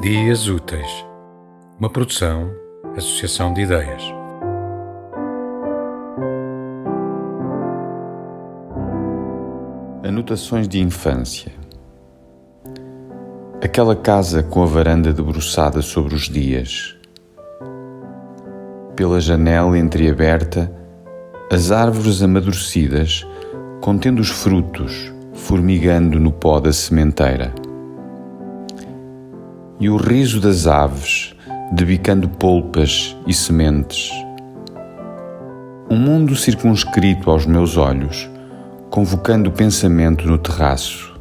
Dias Úteis, uma produção, associação de ideias. Anotações de infância. Aquela casa com a varanda debruçada sobre os dias. Pela janela entreaberta, as árvores amadurecidas, contendo os frutos, formigando no pó da sementeira e o riso das aves, debicando polpas e sementes. Um mundo circunscrito aos meus olhos, convocando o pensamento no terraço.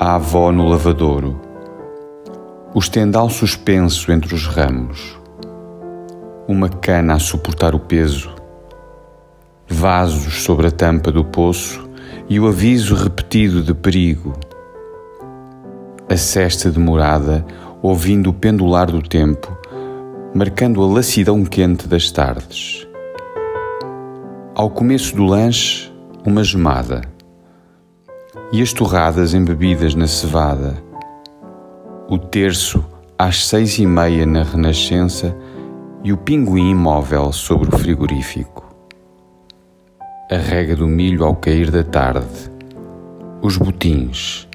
A avó no lavadouro, o estendal suspenso entre os ramos, uma cana a suportar o peso, vasos sobre a tampa do poço e o aviso repetido de perigo a cesta demorada, ouvindo o pendular do tempo, marcando a lassidão quente das tardes. Ao começo do lanche, uma gemada. E as torradas embebidas na cevada. O terço às seis e meia na Renascença e o pinguim imóvel sobre o frigorífico. A rega do milho ao cair da tarde. Os botins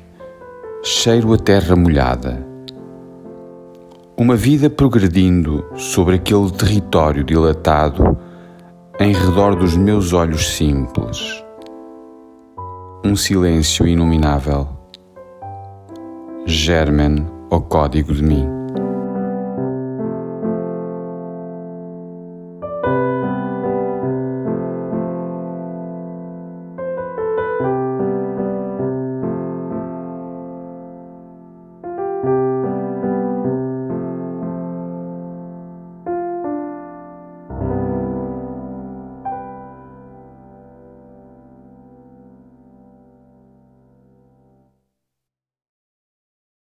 cheiro a terra molhada. Uma vida progredindo sobre aquele território dilatado em redor dos meus olhos simples. Um silêncio inominável. Germen, o código de mim.